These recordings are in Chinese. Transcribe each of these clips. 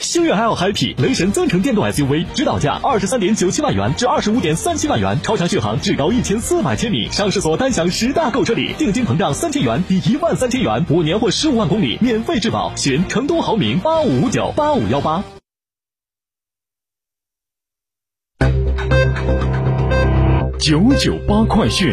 星越 L Happy 雷神增程电动 SUV 指导价二十三点九七万元至二十五点三七万元，超长续航至高一千四百千米，上市所单享十大购车礼，定金膨胀三千元抵一万三千元，五年或十五万公里免费质保，寻成都豪明八五五九八五幺八。九九八快讯。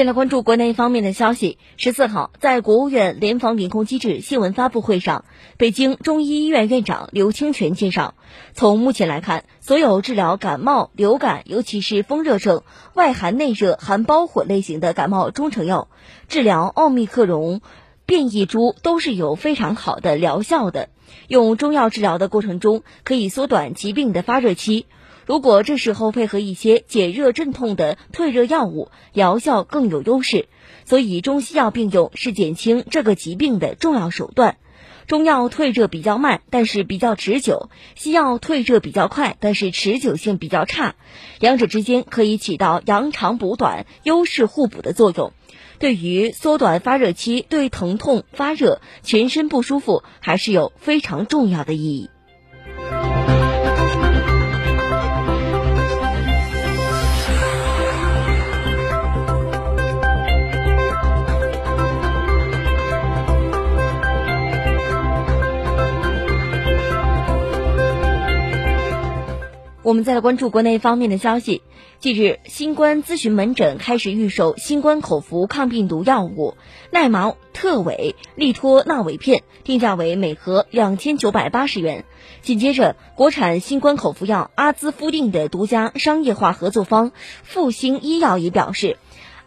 先来关注国内方面的消息。十四号，在国务院联防联控机制新闻发布会上，北京中医医院院长刘清泉介绍，从目前来看，所有治疗感冒、流感，尤其是风热症、外寒内热、含包火类型的感冒中成药，治疗奥密克戎变异株都是有非常好的疗效的。用中药治疗的过程中，可以缩短疾病的发热期。如果这时候配合一些解热镇痛的退热药物，疗效更有优势。所以中西药并用是减轻这个疾病的重要手段。中药退热比较慢，但是比较持久；西药退热比较快，但是持久性比较差。两者之间可以起到扬长补短、优势互补的作用。对于缩短发热期，对疼痛、发热、全身不舒服，还是有非常重要的意义。我们再来关注国内方面的消息。近日，新冠咨询门诊开始预售新冠口服抗病毒药物奈茅特韦利托那韦片，定价为每盒两千九百八十元。紧接着，国产新冠口服药阿兹夫定的独家商业化合作方复星医药也表示，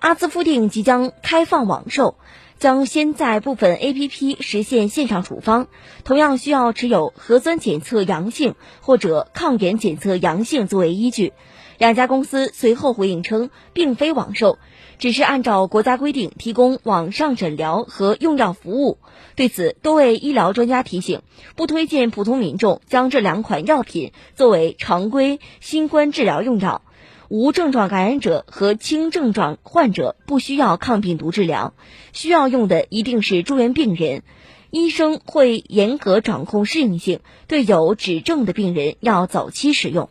阿兹夫定即将开放网售。将先在部分 APP 实现线上处方，同样需要持有核酸检测阳性或者抗原检测阳性作为依据。两家公司随后回应称，并非网售，只是按照国家规定提供网上诊疗和用药服务。对此，多位医疗专家提醒，不推荐普通民众将这两款药品作为常规新冠治疗用药。无症状感染者和轻症状患者不需要抗病毒治疗，需要用的一定是住院病人。医生会严格掌控适应性，对有指证的病人要早期使用。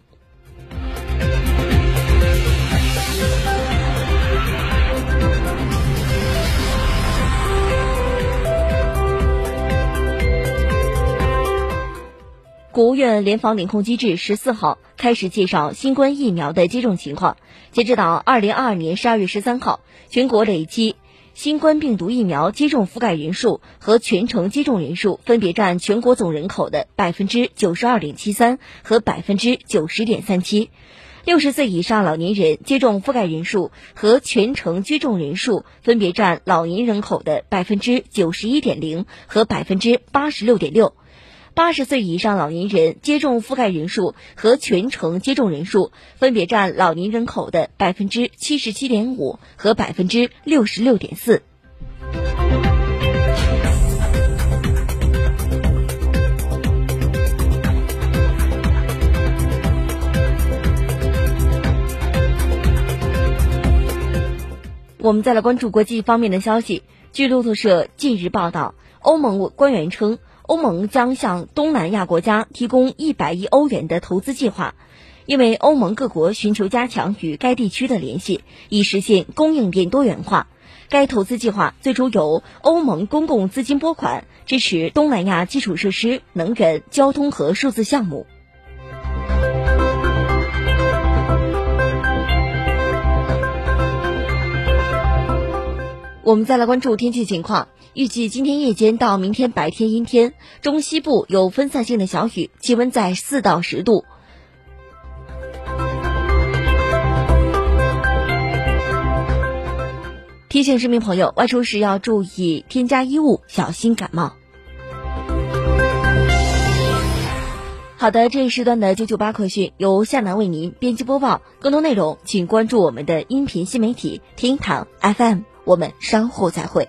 国务院联防联控机制十四号开始介绍新冠疫苗的接种情况。截止到二零二二年十二月十三号，全国累计新冠病毒疫苗接种覆盖人数和全程接种人数分别占全国总人口的百分之九十二点七三和百分之九十点三七。六十岁以上老年人接种覆盖人数和全程接种人数分别占老年人口的百分之九十一点零和百分之八十六点六。八十岁以上老年人接种覆盖人数和全程接种人数分别占老年人口的百分之七十七点五和百分之六十六点四。我们再来关注国际方面的消息。据路透社近日报道，欧盟官员称，欧盟将向东南亚国家提供一百亿欧元的投资计划，因为欧盟各国寻求加强与该地区的联系，以实现供应链多元化。该投资计划最终由欧盟公共资金拨款，支持东南亚基础设施、能源、交通和数字项目。我们再来关注天气情况，预计今天夜间到明天白天阴天，中西部有分散性的小雨，气温在四到十度。提醒市民朋友，外出时要注意添加衣物，小心感冒。好的，这一时段的九九八快讯由夏楠为您编辑播报，更多内容请关注我们的音频新媒体天堂 FM。我们稍后再会。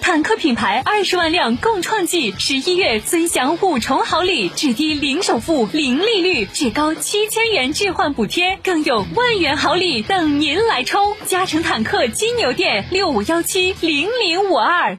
坦克品牌二十万辆共创季，十一月尊享五重好礼：至低零首付、零利率，至高七千元置换补贴，更有万元好礼等您来抽！嘉诚坦克金牛店六五幺七零零五二。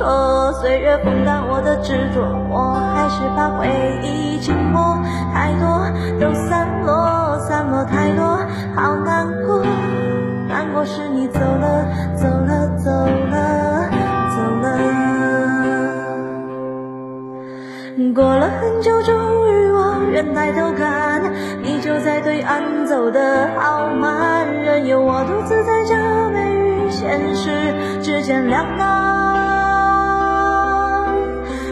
说岁月风干我的执着，我还是怕回忆沉默，太多都散落，散落太多，好难过，难过是你走了，走了，走了，走了。过了很久，终于我愿抬头看，你就在对岸，走得好慢，任由我独自在这美与现实之间两难。